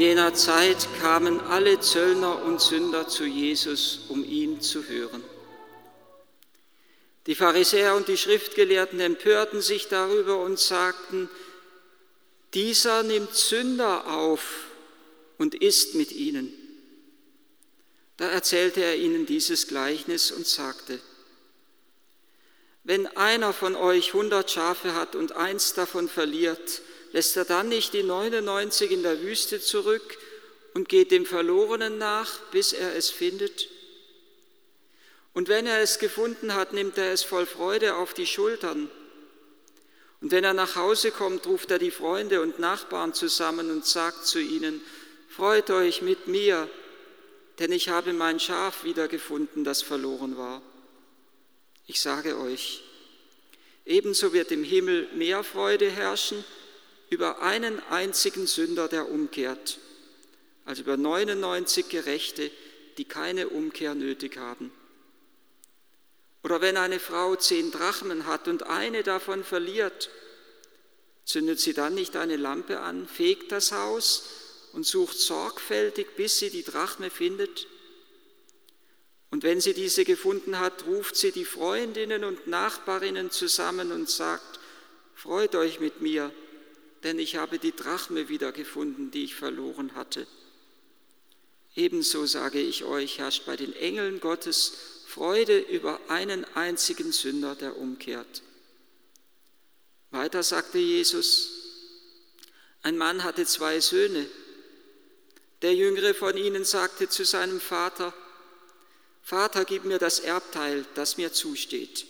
In jener Zeit kamen alle Zöllner und Sünder zu Jesus, um ihn zu hören. Die Pharisäer und die Schriftgelehrten empörten sich darüber und sagten, dieser nimmt Sünder auf und isst mit ihnen. Da erzählte er ihnen dieses Gleichnis und sagte, wenn einer von euch hundert Schafe hat und eins davon verliert, lässt er dann nicht die 99 in der Wüste zurück und geht dem Verlorenen nach, bis er es findet? Und wenn er es gefunden hat, nimmt er es voll Freude auf die Schultern. Und wenn er nach Hause kommt, ruft er die Freunde und Nachbarn zusammen und sagt zu ihnen, Freut euch mit mir, denn ich habe mein Schaf wiedergefunden, das verloren war. Ich sage euch, ebenso wird im Himmel mehr Freude herrschen über einen einzigen Sünder, der umkehrt, als über 99 Gerechte, die keine Umkehr nötig haben. Oder wenn eine Frau zehn Drachmen hat und eine davon verliert, zündet sie dann nicht eine Lampe an, fegt das Haus und sucht sorgfältig, bis sie die Drachme findet? Und wenn sie diese gefunden hat, ruft sie die Freundinnen und Nachbarinnen zusammen und sagt, Freut euch mit mir, denn ich habe die Drachme wiedergefunden, die ich verloren hatte. Ebenso sage ich euch, herrscht bei den Engeln Gottes Freude über einen einzigen Sünder, der umkehrt. Weiter sagte Jesus, ein Mann hatte zwei Söhne. Der jüngere von ihnen sagte zu seinem Vater, Vater, gib mir das Erbteil, das mir zusteht.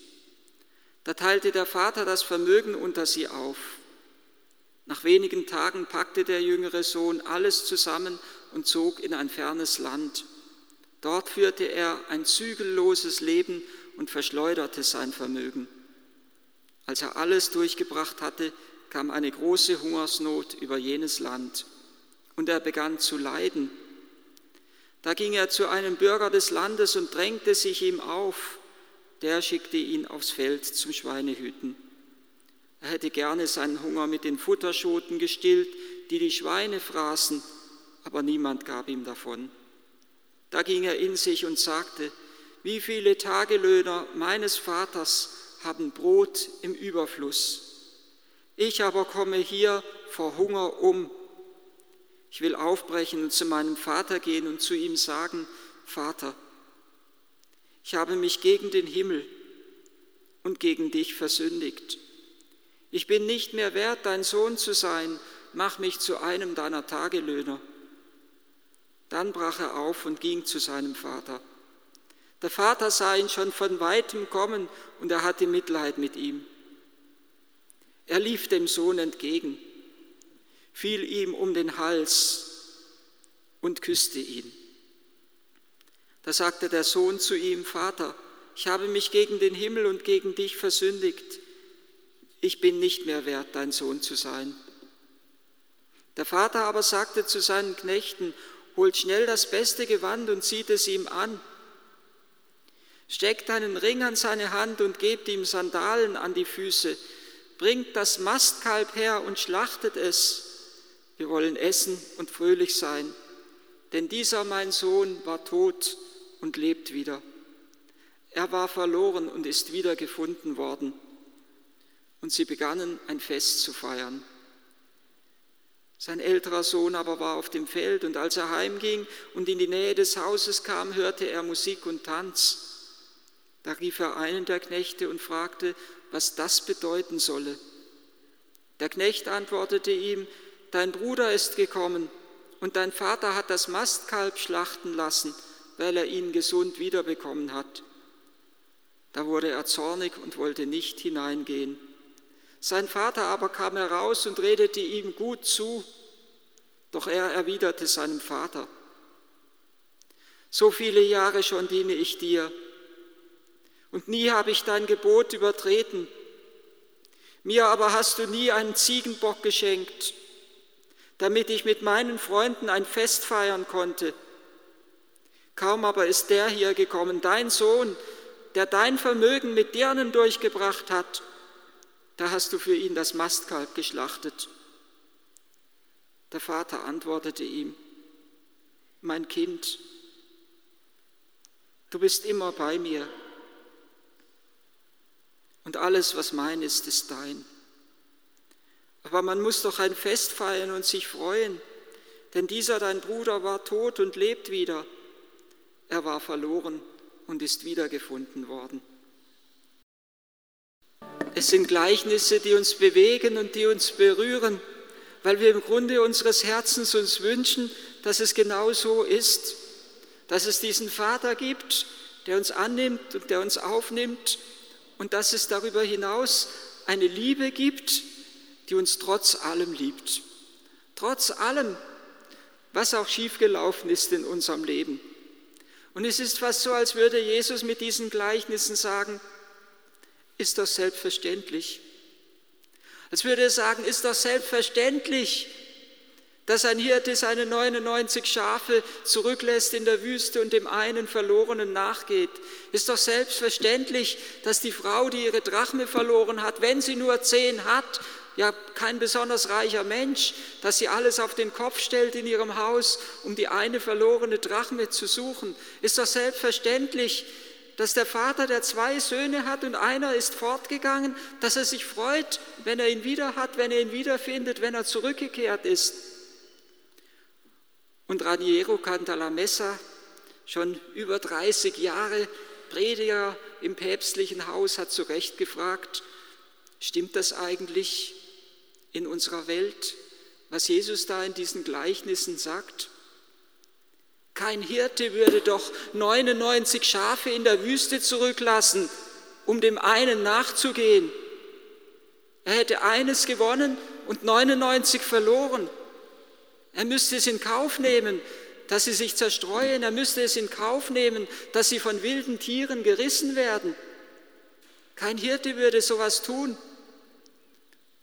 Da teilte der Vater das Vermögen unter sie auf. Nach wenigen Tagen packte der jüngere Sohn alles zusammen und zog in ein fernes Land. Dort führte er ein zügelloses Leben und verschleuderte sein Vermögen. Als er alles durchgebracht hatte, kam eine große Hungersnot über jenes Land und er begann zu leiden. Da ging er zu einem Bürger des Landes und drängte sich ihm auf. Der schickte ihn aufs Feld zum Schweinehüten. Er hätte gerne seinen Hunger mit den Futterschoten gestillt, die die Schweine fraßen, aber niemand gab ihm davon. Da ging er in sich und sagte, wie viele Tagelöhner meines Vaters haben Brot im Überfluss. Ich aber komme hier vor Hunger um. Ich will aufbrechen und zu meinem Vater gehen und zu ihm sagen, Vater, ich habe mich gegen den Himmel und gegen dich versündigt ich bin nicht mehr wert, dein Sohn zu sein, mach mich zu einem deiner Tagelöhner. Dann brach er auf und ging zu seinem Vater. Der Vater sah ihn schon von weitem kommen und er hatte Mitleid mit ihm. Er lief dem Sohn entgegen, fiel ihm um den Hals und küsste ihn. Da sagte der Sohn zu ihm, Vater, ich habe mich gegen den Himmel und gegen dich versündigt ich bin nicht mehr wert, dein Sohn zu sein. Der Vater aber sagte zu seinen Knechten, holt schnell das beste Gewand und zieht es ihm an. Steckt einen Ring an seine Hand und gebt ihm Sandalen an die Füße. Bringt das Mastkalb her und schlachtet es. Wir wollen essen und fröhlich sein. Denn dieser mein Sohn war tot und lebt wieder. Er war verloren und ist wieder gefunden worden und sie begannen ein Fest zu feiern. Sein älterer Sohn aber war auf dem Feld und als er heimging und in die Nähe des Hauses kam, hörte er Musik und Tanz. Da rief er einen der Knechte und fragte, was das bedeuten solle. Der Knecht antwortete ihm, dein Bruder ist gekommen und dein Vater hat das Mastkalb schlachten lassen, weil er ihn gesund wiederbekommen hat. Da wurde er zornig und wollte nicht hineingehen. Sein Vater aber kam heraus und redete ihm gut zu, doch er erwiderte seinem Vater, so viele Jahre schon diene ich dir und nie habe ich dein Gebot übertreten. Mir aber hast du nie einen Ziegenbock geschenkt, damit ich mit meinen Freunden ein Fest feiern konnte. Kaum aber ist der hier gekommen, dein Sohn, der dein Vermögen mit Dirnen durchgebracht hat da hast du für ihn das Mastkalb geschlachtet. Der Vater antwortete ihm, mein Kind, du bist immer bei mir und alles, was mein ist, ist dein. Aber man muss doch ein Fest feiern und sich freuen, denn dieser dein Bruder war tot und lebt wieder. Er war verloren und ist wiedergefunden worden. Es sind Gleichnisse, die uns bewegen und die uns berühren, weil wir im Grunde unseres Herzens uns wünschen, dass es genau so ist, dass es diesen Vater gibt, der uns annimmt und der uns aufnimmt und dass es darüber hinaus eine Liebe gibt, die uns trotz allem liebt. Trotz allem, was auch schiefgelaufen ist in unserem Leben. Und es ist fast so, als würde Jesus mit diesen Gleichnissen sagen, ist doch selbstverständlich. Als würde er sagen, ist doch selbstverständlich, dass ein Hirte seine 99 Schafe zurücklässt in der Wüste und dem einen Verlorenen nachgeht. Ist doch selbstverständlich, dass die Frau, die ihre Drachme verloren hat, wenn sie nur zehn hat, ja kein besonders reicher Mensch, dass sie alles auf den Kopf stellt in ihrem Haus, um die eine verlorene Drachme zu suchen. Ist doch selbstverständlich, dass der Vater, der zwei Söhne hat und einer ist fortgegangen, dass er sich freut, wenn er ihn wieder hat, wenn er ihn wiederfindet, wenn er zurückgekehrt ist. Und Raniero Cantalamessa, schon über 30 Jahre Prediger im päpstlichen Haus, hat zu Recht gefragt, stimmt das eigentlich? in unserer Welt, was Jesus da in diesen Gleichnissen sagt? Kein Hirte würde doch 99 Schafe in der Wüste zurücklassen, um dem einen nachzugehen. Er hätte eines gewonnen und 99 verloren. Er müsste es in Kauf nehmen, dass sie sich zerstreuen. Er müsste es in Kauf nehmen, dass sie von wilden Tieren gerissen werden. Kein Hirte würde sowas tun.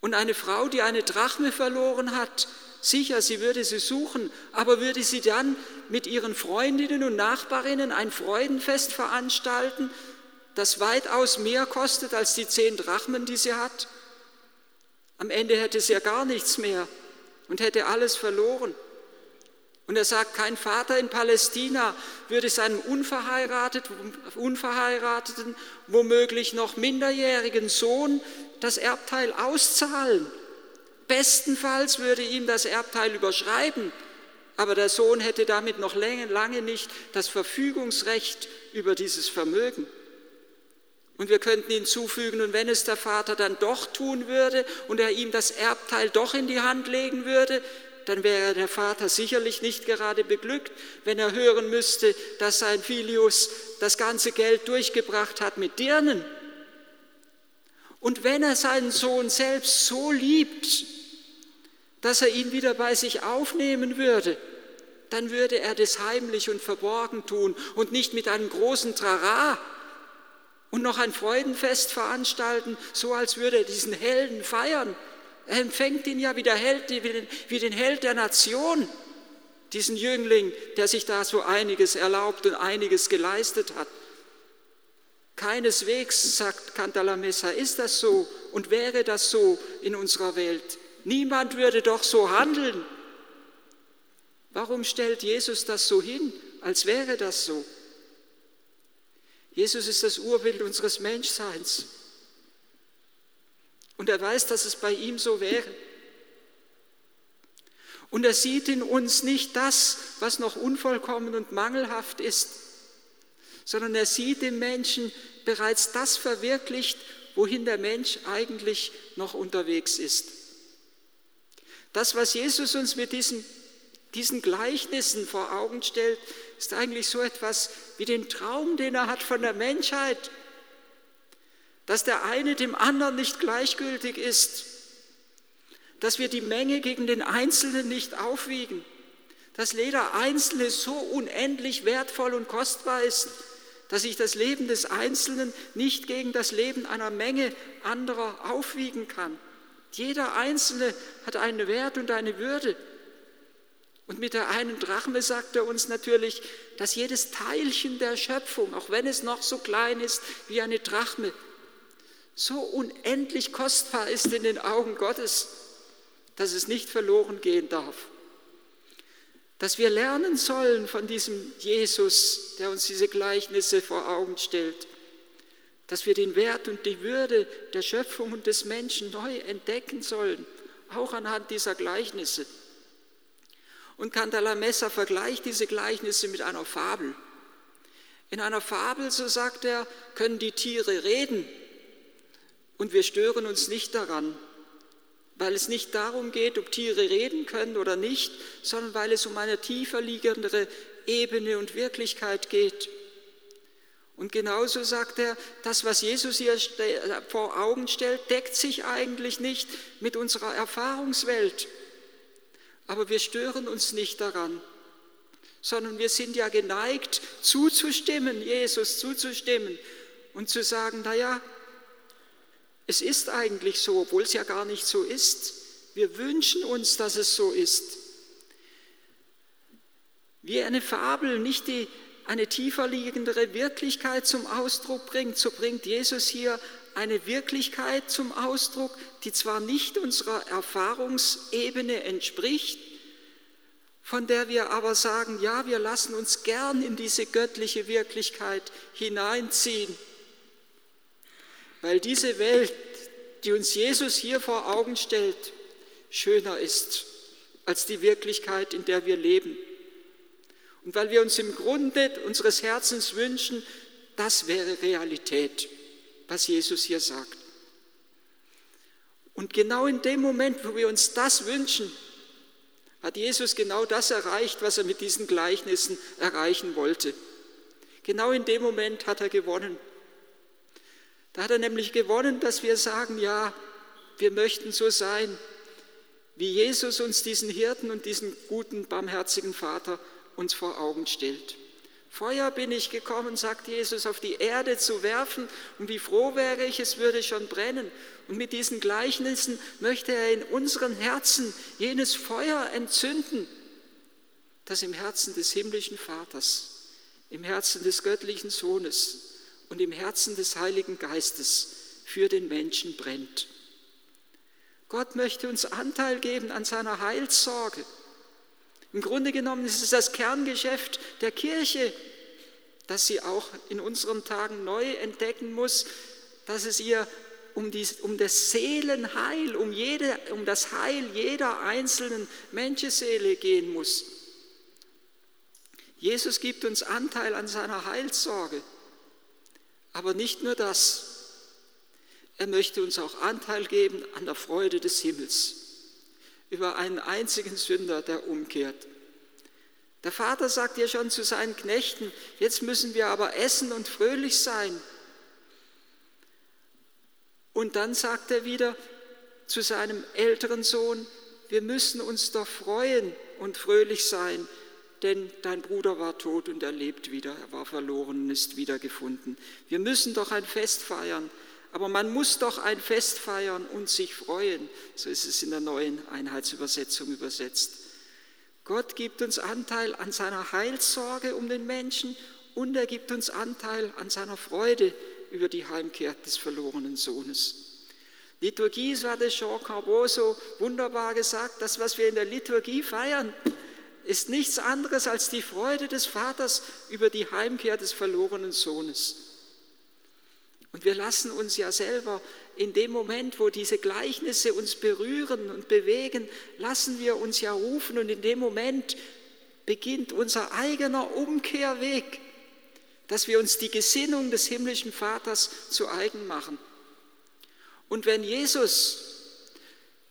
Und eine Frau, die eine Drachme verloren hat, sicher, sie würde sie suchen, aber würde sie dann mit ihren Freundinnen und Nachbarinnen ein Freudenfest veranstalten, das weitaus mehr kostet als die zehn Drachmen, die sie hat? Am Ende hätte sie ja gar nichts mehr und hätte alles verloren. Und er sagt, kein Vater in Palästina würde seinem unverheirateten, womöglich noch minderjährigen Sohn das Erbteil auszahlen. Bestenfalls würde ihm das Erbteil überschreiben, aber der Sohn hätte damit noch lange, nicht das Verfügungsrecht über dieses Vermögen. Und wir könnten hinzufügen, und wenn es der Vater dann doch tun würde und er ihm das Erbteil doch in die Hand legen würde, dann wäre der Vater sicherlich nicht gerade beglückt, wenn er hören müsste, dass sein Filius das ganze Geld durchgebracht hat mit Dirnen. Und wenn er seinen Sohn selbst so liebt, dass er ihn wieder bei sich aufnehmen würde, dann würde er das heimlich und verborgen tun und nicht mit einem großen Trara und noch ein Freudenfest veranstalten, so als würde er diesen Helden feiern. Er empfängt ihn ja wie, der Held, wie den Held der Nation, diesen Jüngling, der sich da so einiges erlaubt und einiges geleistet hat. Keineswegs, sagt Cantalamessa, ist das so und wäre das so in unserer Welt. Niemand würde doch so handeln. Warum stellt Jesus das so hin, als wäre das so? Jesus ist das Urbild unseres Menschseins. Und er weiß, dass es bei ihm so wäre. Und er sieht in uns nicht das, was noch unvollkommen und mangelhaft ist, sondern er sieht im Menschen bereits das verwirklicht, wohin der Mensch eigentlich noch unterwegs ist. Das, was Jesus uns mit diesen, diesen Gleichnissen vor Augen stellt, ist eigentlich so etwas wie den Traum, den er hat von der Menschheit, dass der eine dem anderen nicht gleichgültig ist, dass wir die Menge gegen den Einzelnen nicht aufwiegen, dass jeder Einzelne so unendlich wertvoll und kostbar ist, dass sich das Leben des Einzelnen nicht gegen das Leben einer Menge anderer aufwiegen kann. Jeder Einzelne hat einen Wert und eine Würde. Und mit der einen Drachme sagt er uns natürlich, dass jedes Teilchen der Schöpfung, auch wenn es noch so klein ist wie eine Drachme, so unendlich kostbar ist in den Augen Gottes, dass es nicht verloren gehen darf. dass wir lernen sollen von diesem Jesus, der uns diese Gleichnisse vor Augen stellt, dass wir den Wert und die Würde der Schöpfung und des Menschen neu entdecken sollen, auch anhand dieser Gleichnisse. Und Cantalamessa vergleicht diese Gleichnisse mit einer Fabel. In einer Fabel, so sagt er, können die Tiere reden und wir stören uns nicht daran, weil es nicht darum geht, ob Tiere reden können oder nicht, sondern weil es um eine tiefer liegendere Ebene und Wirklichkeit geht. Und genauso sagt er, das, was Jesus hier vor Augen stellt, deckt sich eigentlich nicht mit unserer Erfahrungswelt. Aber wir stören uns nicht daran, sondern wir sind ja geneigt, zuzustimmen, Jesus zuzustimmen und zu sagen, naja, es ist eigentlich so, obwohl es ja gar nicht so ist. Wir wünschen uns, dass es so ist. Wie eine Fabel nicht die, eine tiefer liegendere Wirklichkeit zum Ausdruck bringt, so bringt Jesus hier eine Wirklichkeit zum Ausdruck, die zwar nicht unserer Erfahrungsebene entspricht, von der wir aber sagen, ja, wir lassen uns gern in diese göttliche Wirklichkeit hineinziehen weil diese Welt, die uns Jesus hier vor Augen stellt, schöner ist als die Wirklichkeit, in der wir leben. Und weil wir uns im Grunde unseres Herzens wünschen, das wäre Realität, was Jesus hier sagt. Und genau in dem Moment, wo wir uns das wünschen, hat Jesus genau das erreicht, was er mit diesen Gleichnissen erreichen wollte. Genau in dem Moment hat er gewonnen. Da hat er nämlich gewonnen, dass wir sagen, ja, wir möchten so sein, wie Jesus uns diesen Hirten und diesen guten, barmherzigen Vater uns vor Augen stellt. Feuer bin ich gekommen, sagt Jesus, auf die Erde zu werfen und wie froh wäre ich, es würde schon brennen. Und mit diesen Gleichnissen möchte er in unseren Herzen jenes Feuer entzünden, das im Herzen des himmlischen Vaters, im Herzen des göttlichen Sohnes und im Herzen des Heiligen Geistes für den Menschen brennt. Gott möchte uns Anteil geben an seiner Heilssorge. Im Grunde genommen ist es das Kerngeschäft der Kirche, das sie auch in unseren Tagen neu entdecken muss, dass es ihr um, die, um das Seelenheil, um, jede, um das Heil jeder einzelnen Menschenseele gehen muss. Jesus gibt uns Anteil an seiner Heilssorge. Aber nicht nur das. Er möchte uns auch Anteil geben an der Freude des Himmels über einen einzigen Sünder, der umkehrt. Der Vater sagt ja schon zu seinen Knechten, jetzt müssen wir aber essen und fröhlich sein. Und dann sagt er wieder zu seinem älteren Sohn, wir müssen uns doch freuen und fröhlich sein, denn dein Bruder war tot und er lebt wieder, er war verloren und ist wiedergefunden. Wir müssen doch ein Fest feiern, aber man muss doch ein Fest feiern und sich freuen. So ist es in der neuen Einheitsübersetzung übersetzt. Gott gibt uns Anteil an seiner Heilsorge um den Menschen und er gibt uns Anteil an seiner Freude über die Heimkehr des verlorenen Sohnes. Liturgie, so hatte Jean Carbot so wunderbar gesagt, das, was wir in der Liturgie feiern, ist nichts anderes als die Freude des Vaters über die Heimkehr des verlorenen Sohnes. Und wir lassen uns ja selber in dem Moment, wo diese Gleichnisse uns berühren und bewegen, lassen wir uns ja rufen und in dem Moment beginnt unser eigener Umkehrweg, dass wir uns die Gesinnung des himmlischen Vaters zu eigen machen. Und wenn Jesus,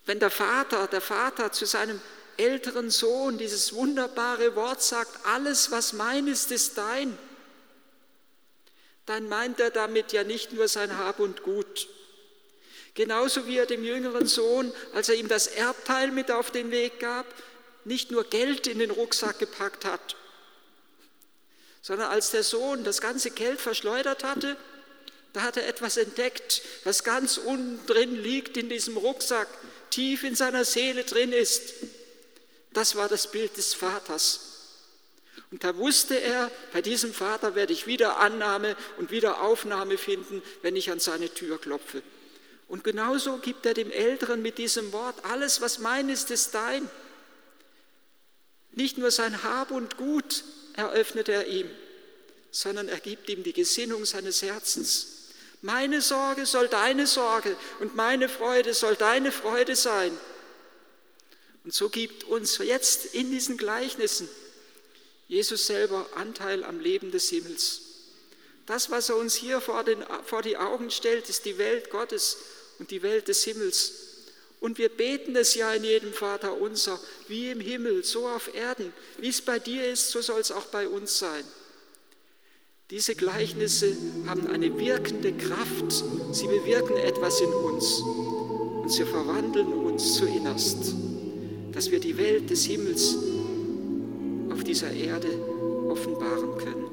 wenn der Vater, der Vater zu seinem älteren Sohn dieses wunderbare Wort sagt, alles, was mein ist, ist dein, dann meint er damit ja nicht nur sein Hab und Gut. Genauso wie er dem jüngeren Sohn, als er ihm das Erbteil mit auf den Weg gab, nicht nur Geld in den Rucksack gepackt hat, sondern als der Sohn das ganze Geld verschleudert hatte, da hat er etwas entdeckt, was ganz unten drin liegt in diesem Rucksack, tief in seiner Seele drin ist. Das war das Bild des Vaters. Und da wusste er, bei diesem Vater werde ich wieder Annahme und wieder Aufnahme finden, wenn ich an seine Tür klopfe. Und genauso gibt er dem Älteren mit diesem Wort, alles was mein ist, ist dein. Nicht nur sein Hab und Gut eröffnet er ihm, sondern er gibt ihm die Gesinnung seines Herzens. Meine Sorge soll deine Sorge und meine Freude soll deine Freude sein. Und so gibt uns jetzt in diesen Gleichnissen Jesus selber Anteil am Leben des Himmels. Das, was er uns hier vor, den, vor die Augen stellt, ist die Welt Gottes und die Welt des Himmels. Und wir beten es ja in jedem Vater unser, wie im Himmel, so auf Erden. Wie es bei dir ist, so soll es auch bei uns sein. Diese Gleichnisse haben eine wirkende Kraft. Sie bewirken etwas in uns und sie verwandeln uns zu innerst, dass wir die Welt des Himmels dieser Erde offenbaren können.